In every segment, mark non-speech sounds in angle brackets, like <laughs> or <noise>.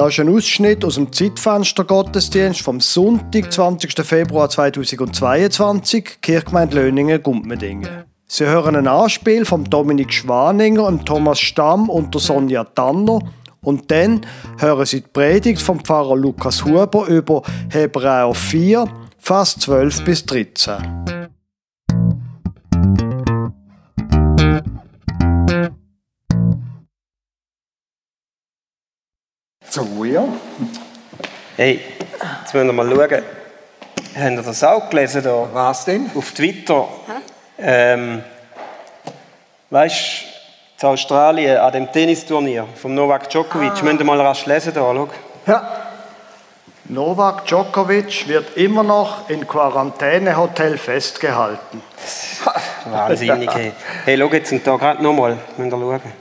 Das ist ein Ausschnitt aus dem Zeitfenster Gottesdienst vom Sonntag, 20. Februar 2022, Kirchgemeinde Löningen, Gumpmedingen. Sie hören ein Anspiel von Dominik Schwaninger, Thomas Stamm und der Sonja Tanner. Und dann hören Sie die Predigt vom Pfarrer Lukas Huber über Hebräer 4, Vers 12 bis 13. So, ja. Hey, jetzt müssen wir mal schauen. Habt ihr das auch gelesen da? Was denn? Auf Twitter. Ähm, weißt du, in Australien an dem Tennisturnier vom Novak Djokovic, ah. müsst ihr mal rasch lesen da, schau. Ja. Novak Djokovic wird immer noch in Quarantänehotel festgehalten. Wahnsinnig, hey. Hey, schau jetzt und da gerade nochmal, müsst ihr schauen.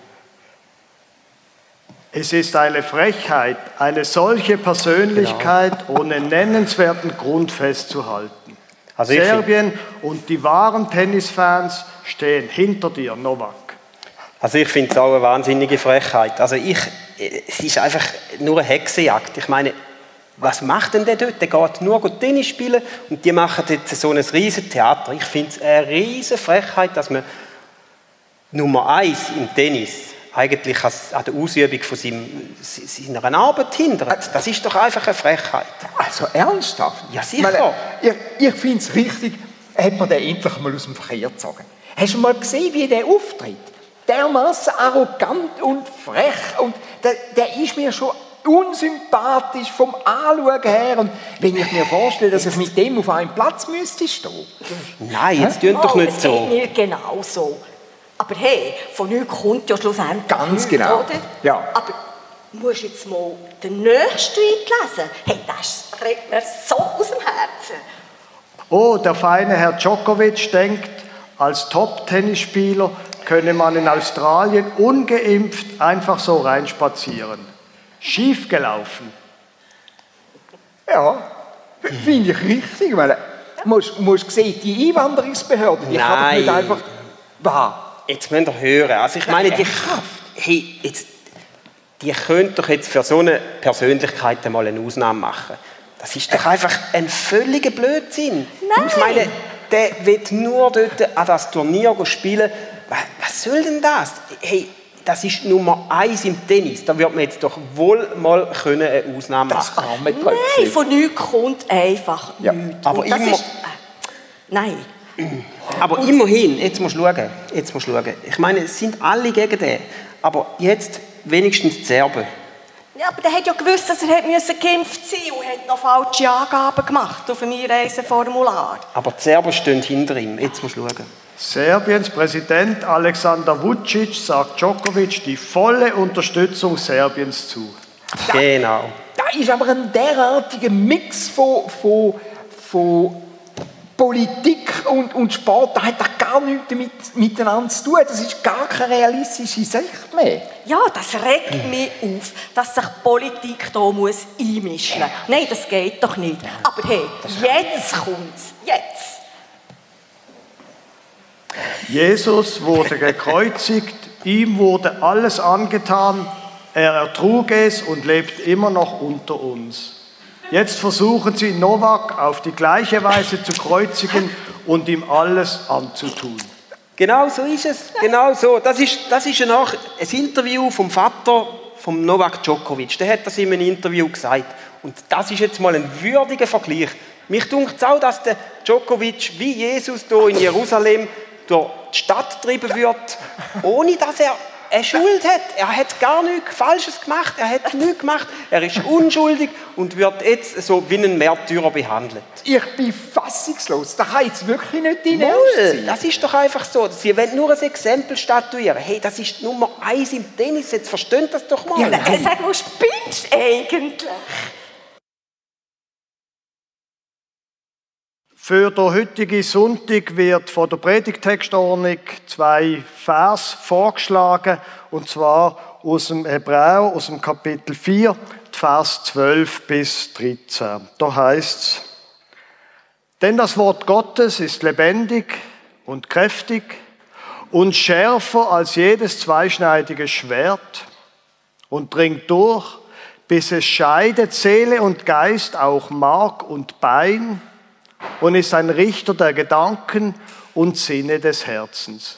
Es ist eine Frechheit, eine solche Persönlichkeit genau. ohne nennenswerten Grund festzuhalten. Also Serbien und die wahren Tennisfans stehen hinter dir, Novak. Also ich finde es auch eine wahnsinnige Frechheit. Also ich, es ist einfach nur eine Hexenjagd. Ich meine, was macht denn der dort? Der geht nur Tennis spielen und die machen jetzt so ein riesen Theater. Ich finde es eine riesen Frechheit, dass man Nummer eins im Tennis eigentlich an der Ausübung von seinem, seiner Arbeit hindert. Das ist doch einfach eine Frechheit. Also ernsthaft? Ja, sicher. Ich, ich finde es richtig, hat man den endlich mal aus dem Verkehr gezogen. Hast du mal gesehen, wie der auftritt? Dermaßen arrogant und frech und der, der ist mir schon unsympathisch vom Anschauen her. Und wenn ich mir vorstelle, dass ich mit dem auf einem Platz müsste stehen. Nein, jetzt tun doch nicht so. Geht mir genau so. Aber hey, von nichts kommt ja schlussendlich Ganz nichts, genau. Oder? Ja. Aber musst jetzt mal den nächsten Tweet lesen. Hey, das redet mir so aus dem Herzen. Oh, der feine Herr Djokovic denkt, als Top-Tennisspieler könne man in Australien ungeimpft einfach so reinspazieren. Schiefgelaufen. Ja, finde ich richtig. Weil, du musst, musst sehen, die Einwanderungsbehörde, die Nein. kann doch nicht einfach... Wahr jetzt müsst ihr hören. Also ich meine, die, hey, jetzt, die können doch jetzt für so eine Persönlichkeit mal eine Ausnahme machen. Das ist doch einfach ein völliger Blödsinn. Nein. Ich meine, der wird nur dort an das Turnier spielen. Was soll denn das? Hey, das ist Nummer eins im Tennis. Da wird man jetzt doch wohl mal können eine Ausnahme machen. Das arme Nein, von nichts kommt einfach ja. nichts. Aber immer, ist, äh, nein. Aber Und immerhin, jetzt musst du schauen, jetzt musst du schauen. Ich meine, es sind alle gegen den. Aber jetzt wenigstens die Serben. Ja, aber der hat ja gewusst, dass er hat geimpft sein und hat noch falsche Angaben gemacht auf dem Einreiseformular. Aber die Serben stehen hinter ihm. Jetzt musst du schauen. Serbiens Präsident Alexander Vucic sagt Djokovic die volle Unterstützung Serbiens zu. Genau. Da ist aber ein derartiger Mix von, von, von Politik und, und Sport, da hat das gar nichts damit, miteinander zu tun. Das ist gar keine realistische Sicht mehr. Ja, das regt mich auf, dass sich Politik da muss einmischen muss. Nein, das geht doch nicht. Aber hey, jetzt kommt's. Jetzt. Jesus wurde gekreuzigt, ihm wurde alles angetan, er ertrug es und lebt immer noch unter uns. Jetzt versuchen sie Novak auf die gleiche Weise zu kreuzigen und ihm alles anzutun. Genau so ist es. Genau so. Das ist, das ist ein, ein Interview vom Vater von Novak Djokovic. Der hat das in einem Interview gesagt. Und das ist jetzt mal ein würdiger Vergleich. Mich dunkt es auch, dass der Djokovic wie Jesus hier in Jerusalem durch die Stadt getrieben wird, ohne dass er eine Schuld hat. Er hat gar nichts Falsches gemacht. Er hat nichts gemacht. Er ist unschuldig und wird jetzt so wie ein Märtyrer behandelt. Ich bin fassungslos. Das kann jetzt wirklich nicht dein Ernst sein. Das ist doch einfach so. Sie wollen nur ein Exempel statuieren. Hey, das ist Nummer eins im Tennis. Jetzt versteht das doch mal. Ja, nein. Sag mal, spinnst eigentlich? Für den heutigen Sonntag wird von der Predigtextordnung zwei Vers vorgeschlagen, und zwar aus dem Hebräer, aus dem Kapitel 4, Vers 12 bis 13. Da heißt es, denn das Wort Gottes ist lebendig und kräftig und schärfer als jedes zweischneidige Schwert und dringt durch bis es scheidet Seele und Geist, auch Mark und Bein, und ist ein Richter der Gedanken und Sinne des Herzens.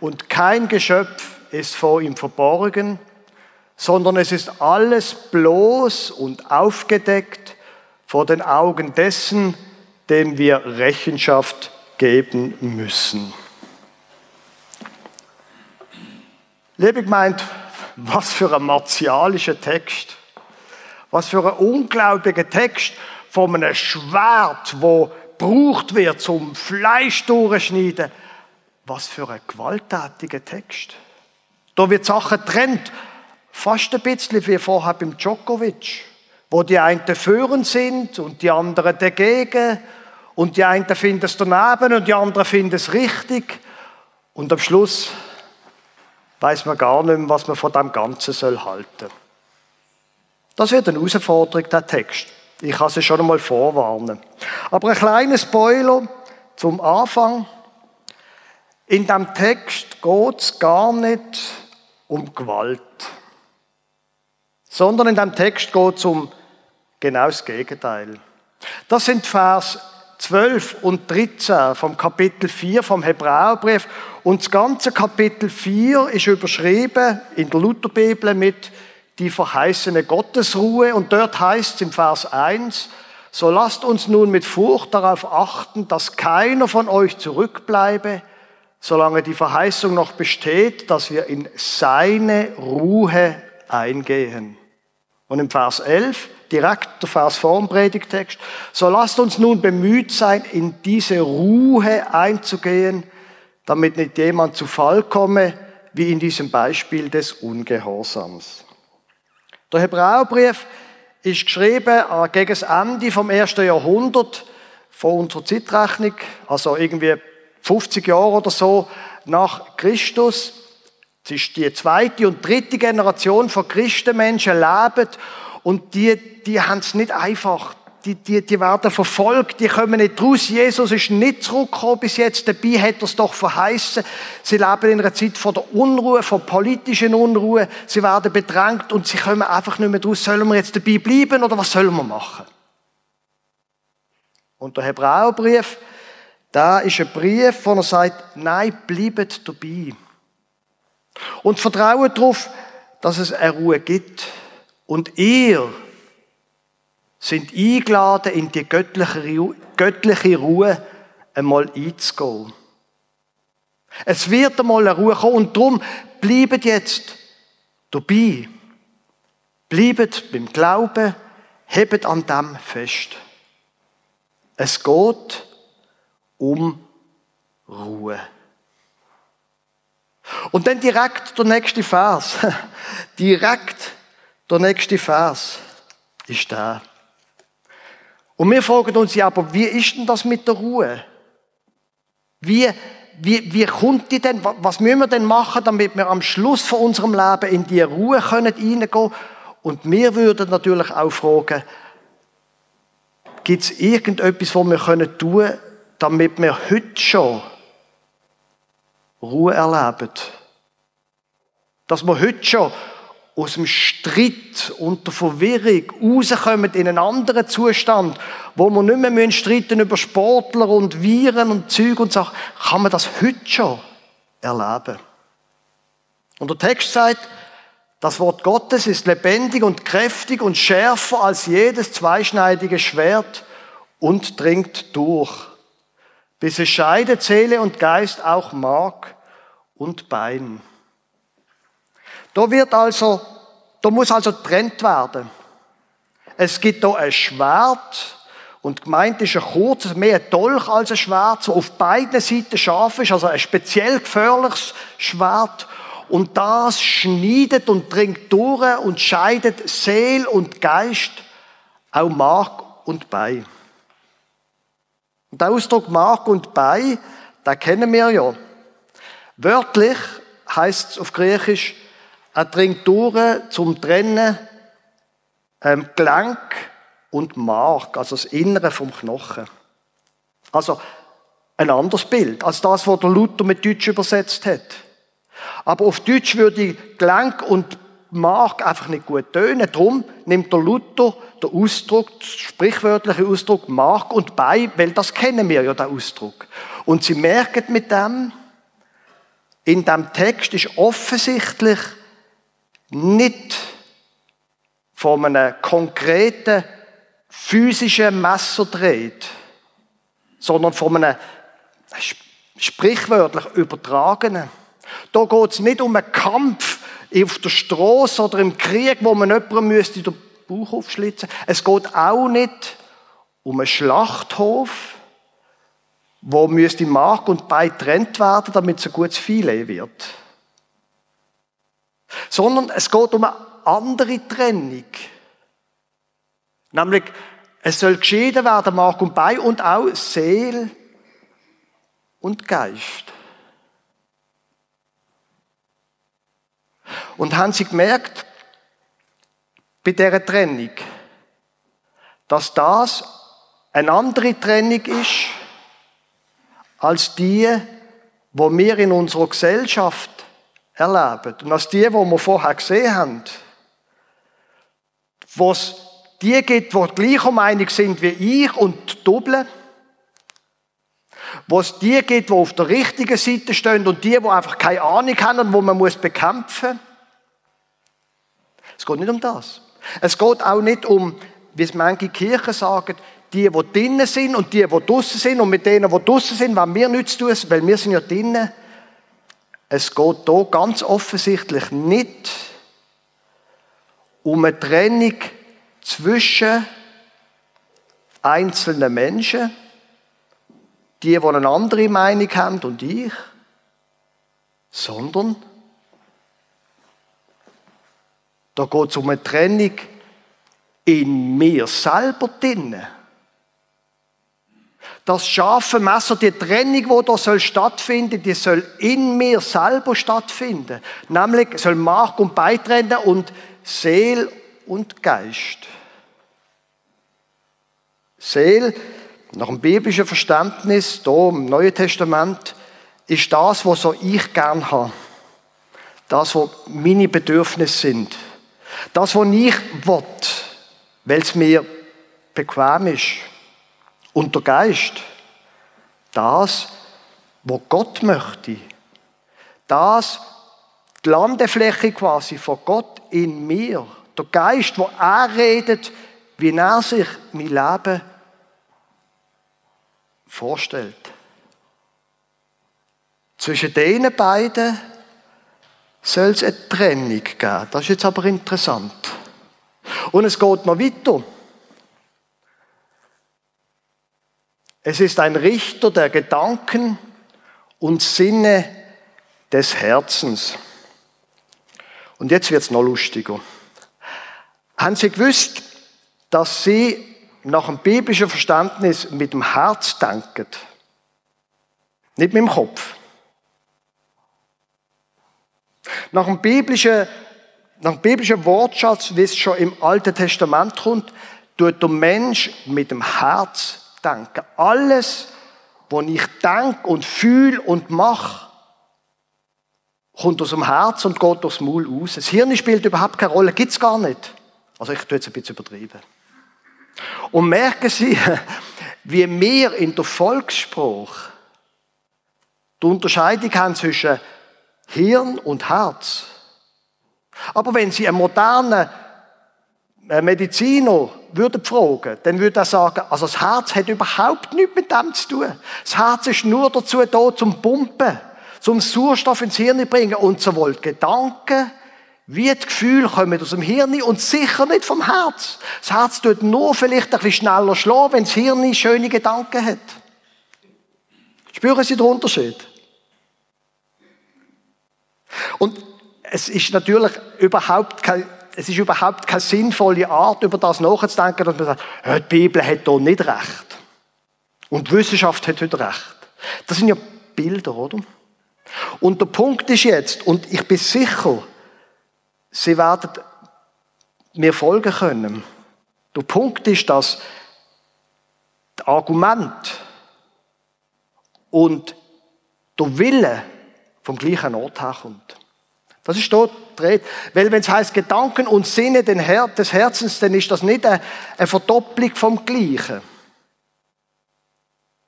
Und kein Geschöpf ist vor ihm verborgen, sondern es ist alles bloß und aufgedeckt vor den Augen dessen, dem wir Rechenschaft geben müssen. Liebe gemeint, was für ein martialischer Text. Was für ein unglaublicher Text von einem Schwert, wo gebraucht wird zum Fleisch durchschneiden. Was für ein gewalttätiger Text. Da wird Sachen trennt, fast ein bisschen wie vorher beim Djokovic, wo die einen führend sind und die anderen dagegen und die einen finden es daneben und die anderen finden es richtig und am Schluss weiß man gar nicht mehr, was man von dem Ganzen soll halten. Das wird eine Herausforderung, der Text. Ich kann sie schon einmal vorwarnen. Aber ein kleiner Spoiler zum Anfang. In dem Text geht es gar nicht um Gewalt, sondern in dem Text geht es um genau das Gegenteil. Das sind Vers 12 und 13 vom Kapitel 4 vom Hebräerbrief. Und das ganze Kapitel 4 ist überschrieben in der Lutherbibel mit die verheißene Gottesruhe. Und dort heißt es im Vers 1, so lasst uns nun mit Furcht darauf achten, dass keiner von euch zurückbleibe, solange die Verheißung noch besteht, dass wir in seine Ruhe eingehen. Und im Vers 11, direkt der Vers vor dem Predigtext. So lasst uns nun bemüht sein, in diese Ruhe einzugehen, damit nicht jemand zu Fall komme, wie in diesem Beispiel des Ungehorsams. Der Hebräerbrief ist geschrieben äh, gegen das Ende vom ersten Jahrhundert von unserer Zeitrechnung, also irgendwie 50 Jahre oder so nach Christus. Es ist die zweite und dritte Generation von Christenmenschen leben und die, die haben es nicht einfach. Die, die, die werden verfolgt, die kommen nicht raus. Jesus ist nicht zurückgekommen bis jetzt. Dabei hat er es doch verheißen. Sie leben in einer Zeit von der Unruhe, von politischen Unruhe. Sie werden bedrängt und sie kommen einfach nicht mehr raus. Sollen wir jetzt dabei bleiben oder was sollen wir machen? Und der Hebräerbrief, da ist ein Brief, wo er sagt, nein, bleibt dabei. Und vertraut darauf, dass es eine Ruhe gibt. Und ihr sind eingeladen, in die göttliche, Ruhe einmal einzugehen. Es wird einmal eine Ruhe kommen und darum bleibt jetzt dabei. Bleibt beim Glauben, hebt an dem fest. Es geht um Ruhe. Und dann direkt der nächste Vers. <laughs> direkt der nächste Vers ist der. Und wir fragen uns ja, aber wie ist denn das mit der Ruhe? Wie, wie, wie kommt die denn? Was müssen wir denn machen, damit wir am Schluss von unserem Leben in die Ruhe können reingehen? Und wir würden natürlich auch fragen, gibt es irgendetwas, was wir können tun können, damit wir heute schon Ruhe erleben? Dass wir heute schon aus dem Streit und der Verwirrung rauskommen in einen anderen Zustand, wo wir nicht mehr streiten über Sportler und Viren und Zeug und Sachen, kann man das heute schon erleben. Und der Text sagt, das Wort Gottes ist lebendig und kräftig und schärfer als jedes zweischneidige Schwert und dringt durch, bis es scheidet Seele und Geist auch Mark und Bein. Da wird also, da muss also getrennt werden. Es gibt da ein Schwert und gemeint ist ein kurzes, mehr ein Dolch als ein Schwert, so auf beiden Seiten scharf ist, also ein speziell gefährliches Schwert. Und das schneidet und dringt durch und scheidet Seel und Geist, auch Mark und Bein. Und der Ausdruck Mark und Bein, den kennen wir ja. Wörtlich heißt es auf Griechisch er dringt zum Trennen ähm, Gelenk und Mark, also das Innere vom Knochen. Also ein anderes Bild als das, was der Luther mit Deutsch übersetzt hat. Aber auf Deutsch würde Gelenk und mag einfach nicht gut tönen. Darum nimmt der Luther den Ausdruck, den sprichwörtlichen Ausdruck mag und bei, weil das kennen wir ja, den Ausdruck. Und sie merken mit dem, in dem Text ist offensichtlich nicht von einem konkreten physischen Messer dreht, sondern von einem sprichwörtlich übertragenen. Da geht es nicht um einen Kampf auf der Straße oder im Krieg, wo man jemanden müsste den Bauch aufschlitzen. Es geht auch nicht um einen Schlachthof, wo müsste Mark und Bein getrennt werden, damit es ein gutes Filet wird. Sondern es geht um eine andere Trennung. Nämlich, es soll geschieden werden, Mark und Bein und auch Seele und Geist. Und haben sie gemerkt, bei dieser Trennung, dass das eine andere Trennung ist, als die, wo wir in unserer Gesellschaft erleben. Und als die, wo wir vorher gesehen haben. Wo es die gibt, die gleicher Meinung sind wie ich und doppeln. Wo es die gibt, die auf der richtigen Seite stehen und die, die einfach keine Ahnung haben und wo man muss bekämpfen. Es geht nicht um das. Es geht auch nicht um, wie es manche Kirchen sagen, die, die drinnen sind und die, die draußen sind und mit denen, die draußen sind, wenn wir nichts tun, weil wir sind ja drinnen. Es geht hier ganz offensichtlich nicht um eine Trennung zwischen einzelnen Menschen, die, die eine andere Meinung haben und ich, sondern da geht es um eine Trennung in mir selber drinnen. Das scharfe Messer, die Trennung, wo da soll stattfinden, die soll in mir selber stattfinden. Nämlich soll Mark und Beitrennen und Seel und Geist. Seel, nach dem biblischen Verständnis, hier im Neuen Testament, ist das, was so ich gern habe. Das, was meine Bedürfnisse sind. Das, was ich will, weil es mir bequem ist. Und der Geist, das, was Gott möchte, das, die Landefläche quasi von Gott in mir, der Geist, wo er redet, wie er sich mein Leben vorstellt. Zwischen diesen beiden soll es eine Trennung geben. Das ist jetzt aber interessant. Und es geht noch weiter. Es ist ein Richter der Gedanken und Sinne des Herzens. Und jetzt wird es noch lustiger. Haben Sie gewusst, dass Sie nach dem biblischen Verständnis mit dem Herz denken? Nicht mit dem Kopf. Nach dem biblischen, nach dem biblischen Wortschatz, wie es schon im Alten Testament kommt, tut der Mensch mit dem Herz denken. Alles, was ich denke und fühle und mache, kommt aus dem Herz und geht durchs Maul aus. Das Hirn spielt überhaupt keine Rolle, gibt es gar nicht. Also ich tue jetzt ein bisschen übertrieben. Und merken Sie, <laughs> wie wir in der Volksspruch die Unterscheidung haben zwischen Hirn und Herz. Aber wenn Sie einen modernen Mediziner würde fragen, dann würde er sagen, also das Herz hat überhaupt nichts mit dem zu tun. Das Herz ist nur dazu da, zum Pumpen, zum Sauerstoff ins Hirn bringen und sowohl Gedanken wie das Gefühl kommen aus dem Hirn und sicher nicht vom Herz. Das Herz tut nur vielleicht ein bisschen schneller schlagen, wenn das Hirn schöne Gedanken hat. Spüren Sie den Unterschied? Und es ist natürlich überhaupt kein es ist überhaupt keine sinnvolle Art, über das nachzudenken, dass man sagt, die Bibel hat hier nicht recht. Und die Wissenschaft hat heute recht. Das sind ja Bilder, oder? Und der Punkt ist jetzt, und ich bin sicher, Sie werden mir folgen können. Der Punkt ist, dass das Argument und der Wille vom gleichen Ort herkommt. Das ist dort dreht. Weil wenn es heißt Gedanken und Sinne des Herzens, dann ist das nicht eine, Verdopplung vom Gleichen.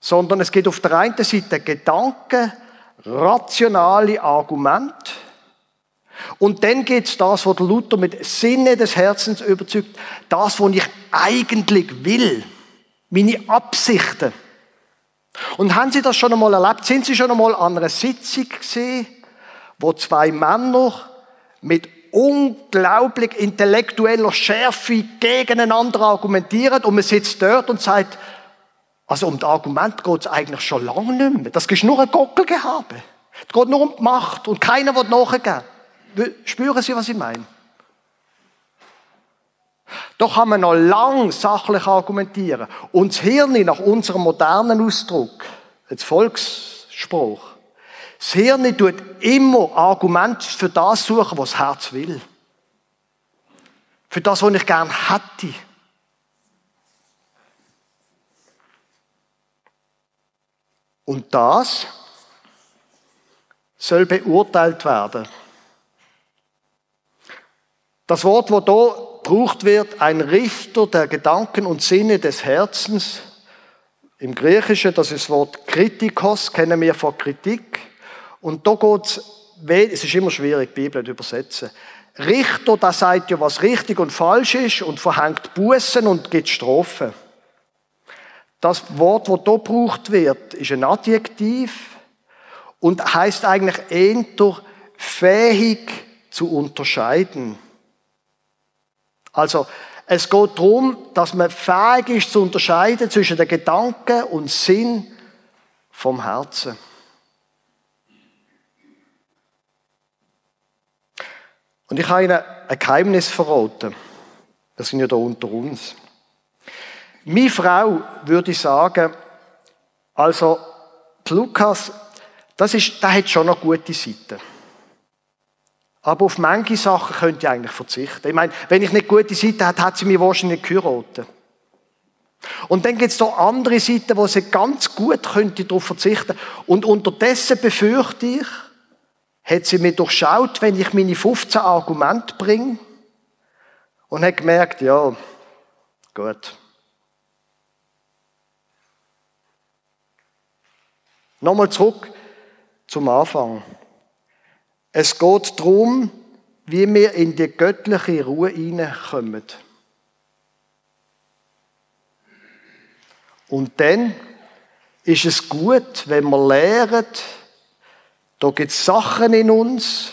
Sondern es geht auf der einen Seite Gedanken, rationale Argumente. Und dann geht es das, was Luther mit Sinne des Herzens überzeugt, das, was ich eigentlich will. Meine Absichten. Und haben Sie das schon einmal erlebt? Sind Sie schon einmal an einer Sitzung gesehen, wo zwei Männer mit unglaublich intellektueller Schärfe gegeneinander argumentieren und man sitzt dort und sagt, also um das Argument geht es eigentlich schon lange nicht mehr. Das ist nur ein Gockelgehabe. Es geht nur um die Macht und keiner wird nachgeben. Spüren Sie, was ich meine? Doch kann man noch lang sachlich argumentieren. Und das Hirn nach unserem modernen Ausdruck, als Volksspruch, das Hirn tut immer Argumente für das suchen, was das Herz will. Für das, was ich gern hätte. Und das soll beurteilt werden. Das Wort, wo da gebraucht wird, ein Richter der Gedanken und Sinne des Herzens, im Griechischen, das ist das Wort Kritikos, kennen wir von Kritik. Und da geht es, ist immer schwierig, die Bibel zu übersetzen. Richter, der sagt ja, was richtig und falsch ist und verhängt Bußen und gibt Strafen. Das Wort, das hier gebraucht wird, ist ein Adjektiv und heißt eigentlich eher fähig zu unterscheiden. Also, es geht darum, dass man fähig ist zu unterscheiden zwischen den Gedanken und Sinn vom Herzen. Und ich habe Ihnen ein Geheimnis verraten. Wir sind ja da unter uns. Meine Frau würde sagen, also Lukas, das ist, der hat schon noch gute Seiten. Aber auf manche Sachen könnte ich eigentlich verzichten. Ich meine, wenn ich nicht gute Seiten hätte, hat sie mich wahrscheinlich nicht geheiratet. Und dann gibt es da andere Seiten, wo sie ganz gut könnte darauf verzichten. Und unterdessen befürchte ich, hat sie mir durchschaut, wenn ich meine 15 Argumente bringe und hat gemerkt, ja, gut. Nochmal zurück zum Anfang. Es geht darum, wie wir in die göttliche Ruhe hineinkommen. Und dann ist es gut, wenn wir lernen, da gibt es Sachen in uns,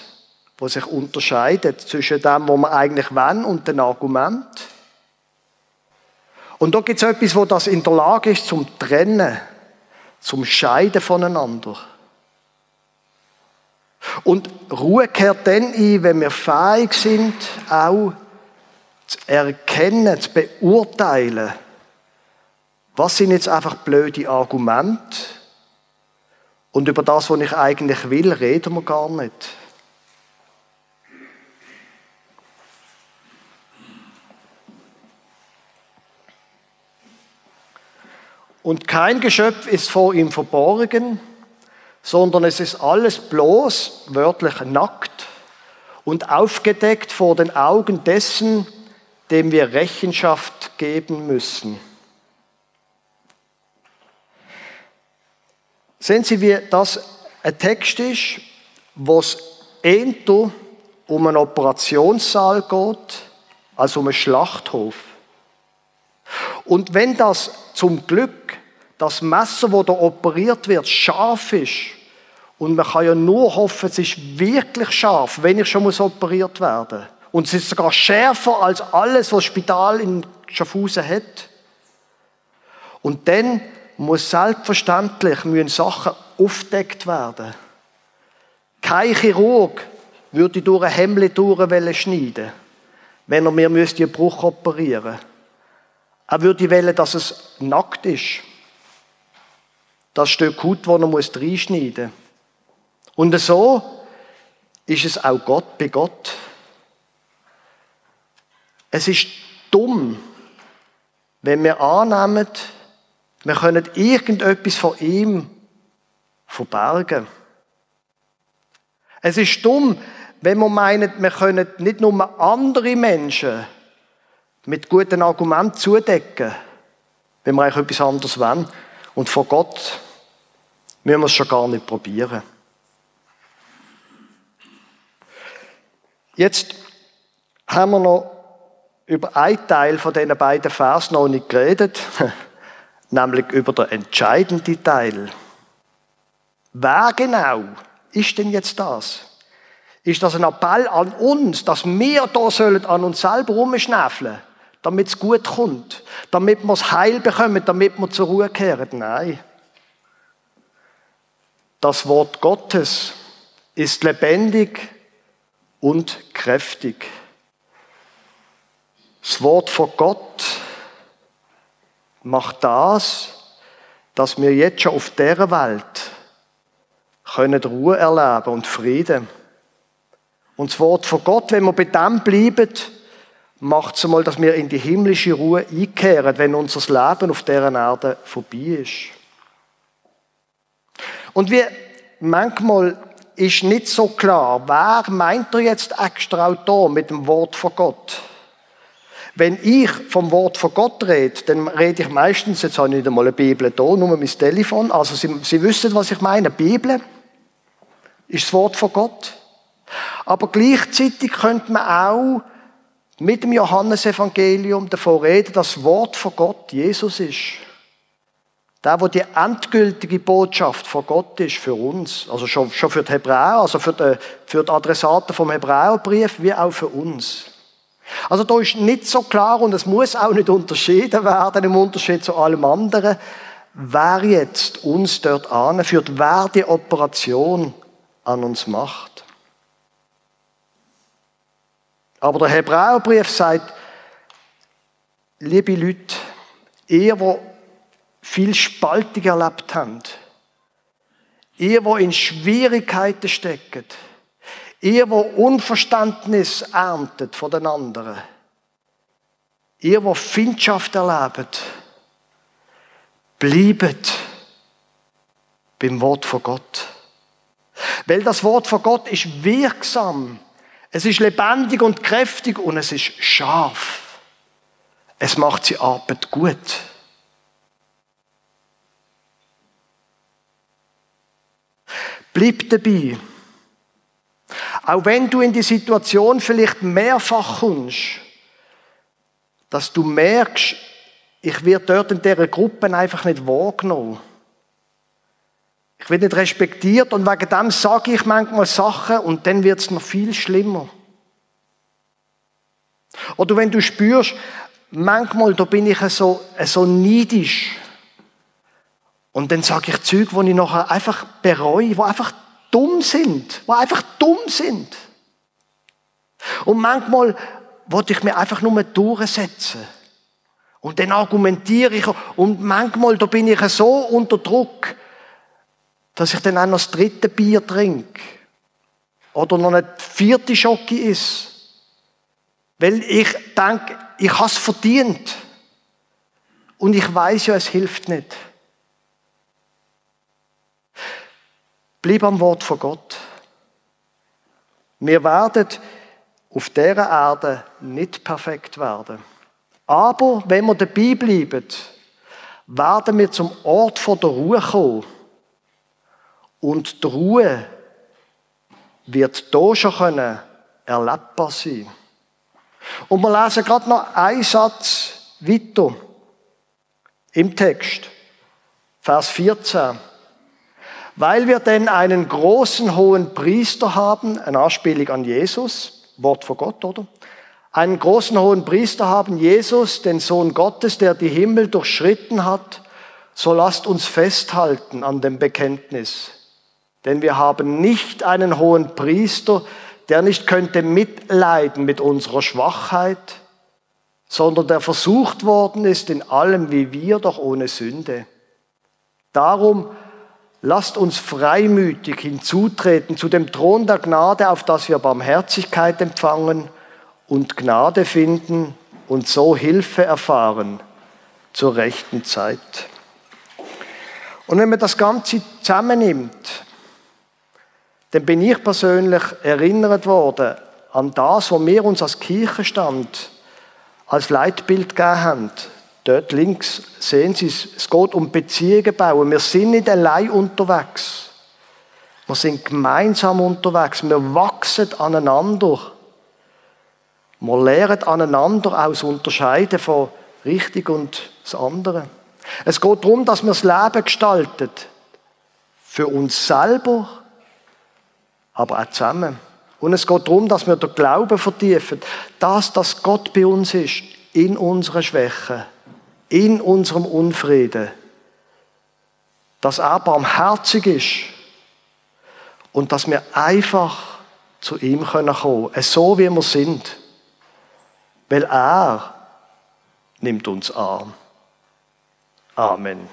die sich unterscheiden zwischen dem, was wir eigentlich wollen und dem Argument. Und da gibt es etwas, wo das in der Lage ist zum Trennen, zum Scheiden voneinander. Und Ruhe kehrt dann ein, wenn wir fähig sind, auch zu erkennen, zu beurteilen, was sind jetzt einfach blöde Argumente und über das, was ich eigentlich will, reden wir gar nicht. Und kein Geschöpf ist vor ihm verborgen, sondern es ist alles bloß, wörtlich nackt und aufgedeckt vor den Augen dessen, dem wir Rechenschaft geben müssen. Sehen Sie, wie das ein Text ist, wo es eher um einen Operationssaal geht, als um einen Schlachthof. Und wenn das zum Glück das Messer, wo da operiert wird, scharf ist, und man kann ja nur hoffen, es ist wirklich scharf, wenn ich schon muss operiert werden. Und es ist sogar schärfer als alles, was das Spital in Schaffhausen hat. Und dann muss selbstverständlich müssen Sachen aufdeckt werden. Kein Chirurg würde durch ein Hemd schneiden, wenn er mir einen Bruch operieren müsste. Er würde wollen, dass es nackt ist das Stück Haut, das er reinschneiden muss. Und so ist es auch Gott bei Gott. Es ist dumm, wenn wir annehmen, wir können irgendetwas von ihm verbergen. Es ist dumm, wenn wir meinen, wir können nicht nur andere Menschen mit guten Argumenten zudecken, wenn wir eigentlich etwas anderes wollen. Und vor Gott müssen wir es schon gar nicht probieren. Jetzt haben wir noch über einen Teil von diesen beiden Versen noch nicht geredet, <laughs> nämlich über den entscheidenden Teil. Wer genau ist denn jetzt das? Ist das ein Appell an uns, dass wir da sollen an uns selber rumschnäfeln, damit es gut kommt, damit wir das Heil bekommen, damit wir zur Ruhe kehren? Nein. Das Wort Gottes ist lebendig und kräftig. Das Wort von Gott macht das, dass wir jetzt schon auf dieser Welt können Ruhe erleben und Frieden. Und das Wort von Gott, wenn wir bei dem bleiben, macht es einmal, dass wir in die himmlische Ruhe einkehren, wenn unser Leben auf dieser Erde vorbei ist. Und wie manchmal ist nicht so klar, wer meint er jetzt extra auch da mit dem Wort von Gott? Wenn ich vom Wort von Gott rede, dann rede ich meistens, jetzt habe ich nicht einmal eine Bibel da, nur mein Telefon. Also Sie, Sie wissen, was ich meine. Bibel ist das Wort von Gott. Aber gleichzeitig könnte man auch mit dem Johannesevangelium davon reden, dass das Wort von Gott Jesus ist. Der, wo die endgültige Botschaft von Gott ist für uns, also schon, schon für die Hebräer, also für die, für die Adressaten vom Hebräerbrief, wie auch für uns. Also da ist nicht so klar und es muss auch nicht unterschieden werden im Unterschied zu allem anderen, wer jetzt uns dort anführt, wer die Operation an uns macht. Aber der Hebräerbrief sagt, liebe Leute, ihr, wo viel Spaltung erlebt habt, ihr, wo in Schwierigkeiten steckt, ihr, wo Unverständnis erntet von den anderen, ihr, wo Findschaft erlebt, bleibet beim Wort von Gott. Weil das Wort von Gott ist wirksam. Es ist lebendig und kräftig und es ist scharf. Es macht sie Arbeit gut. Bleib dabei. Auch wenn du in die Situation vielleicht mehrfach kommst, dass du merkst, ich werde dort in dieser Gruppe einfach nicht wahrgenommen. Ich werde nicht respektiert und wegen dem sage ich manchmal Sachen und dann wird es noch viel schlimmer. Oder wenn du spürst, manchmal da bin ich so, so neidisch. Und dann sage ich Züge, wo ich nachher einfach bereue, wo einfach dumm sind, wo einfach dumm sind. Und manchmal wollte ich mir einfach nur durchsetzen. Und dann argumentiere ich. Und manchmal, da bin ich so unter Druck, dass ich dann auch noch das dritte Bier trinke. Oder noch eine vierte Schocke ist. Weil ich denke, ich habe es verdient. Und ich weiß ja, es hilft nicht. Bleib am Wort von Gott. Wir werden auf dieser Erde nicht perfekt werden. Aber wenn wir dabei bleiben, werden wir zum Ort der Ruhe kommen. Und die Ruhe wird hier schon können erlebbar sein. Und wir lesen gerade noch einen Satz weiter im Text. Vers 14. Weil wir denn einen großen hohen Priester haben, eine Anspielung an Jesus, Wort von Gott, oder? Einen großen hohen Priester haben, Jesus, den Sohn Gottes, der die Himmel durchschritten hat, so lasst uns festhalten an dem Bekenntnis. Denn wir haben nicht einen hohen Priester, der nicht könnte mitleiden mit unserer Schwachheit, sondern der versucht worden ist in allem wie wir, doch ohne Sünde. Darum lasst uns freimütig hinzutreten zu dem Thron der Gnade, auf das wir Barmherzigkeit empfangen und Gnade finden und so Hilfe erfahren zur rechten Zeit. Und wenn man das Ganze zusammennimmt, dann bin ich persönlich erinnert worden an das, was wir uns als Kirchenstand als Leitbild gegeben haben. Dort links sehen Sie es, es geht um Beziehungen bauen. Wir sind nicht allein unterwegs. Wir sind gemeinsam unterwegs. Wir wachsen aneinander. Wir lernen aneinander aus Unterscheiden von richtig und das andere. Es geht darum, dass wir das Leben gestalten. Für uns selber, aber auch zusammen. Und es geht darum, dass wir den Glauben vertiefen. Das, dass Gott bei uns ist, in unserer Schwäche, in unserem Unfrieden. Dass er barmherzig ist und dass wir einfach zu ihm kommen können, so wie wir sind. Weil er nimmt uns an. Amen.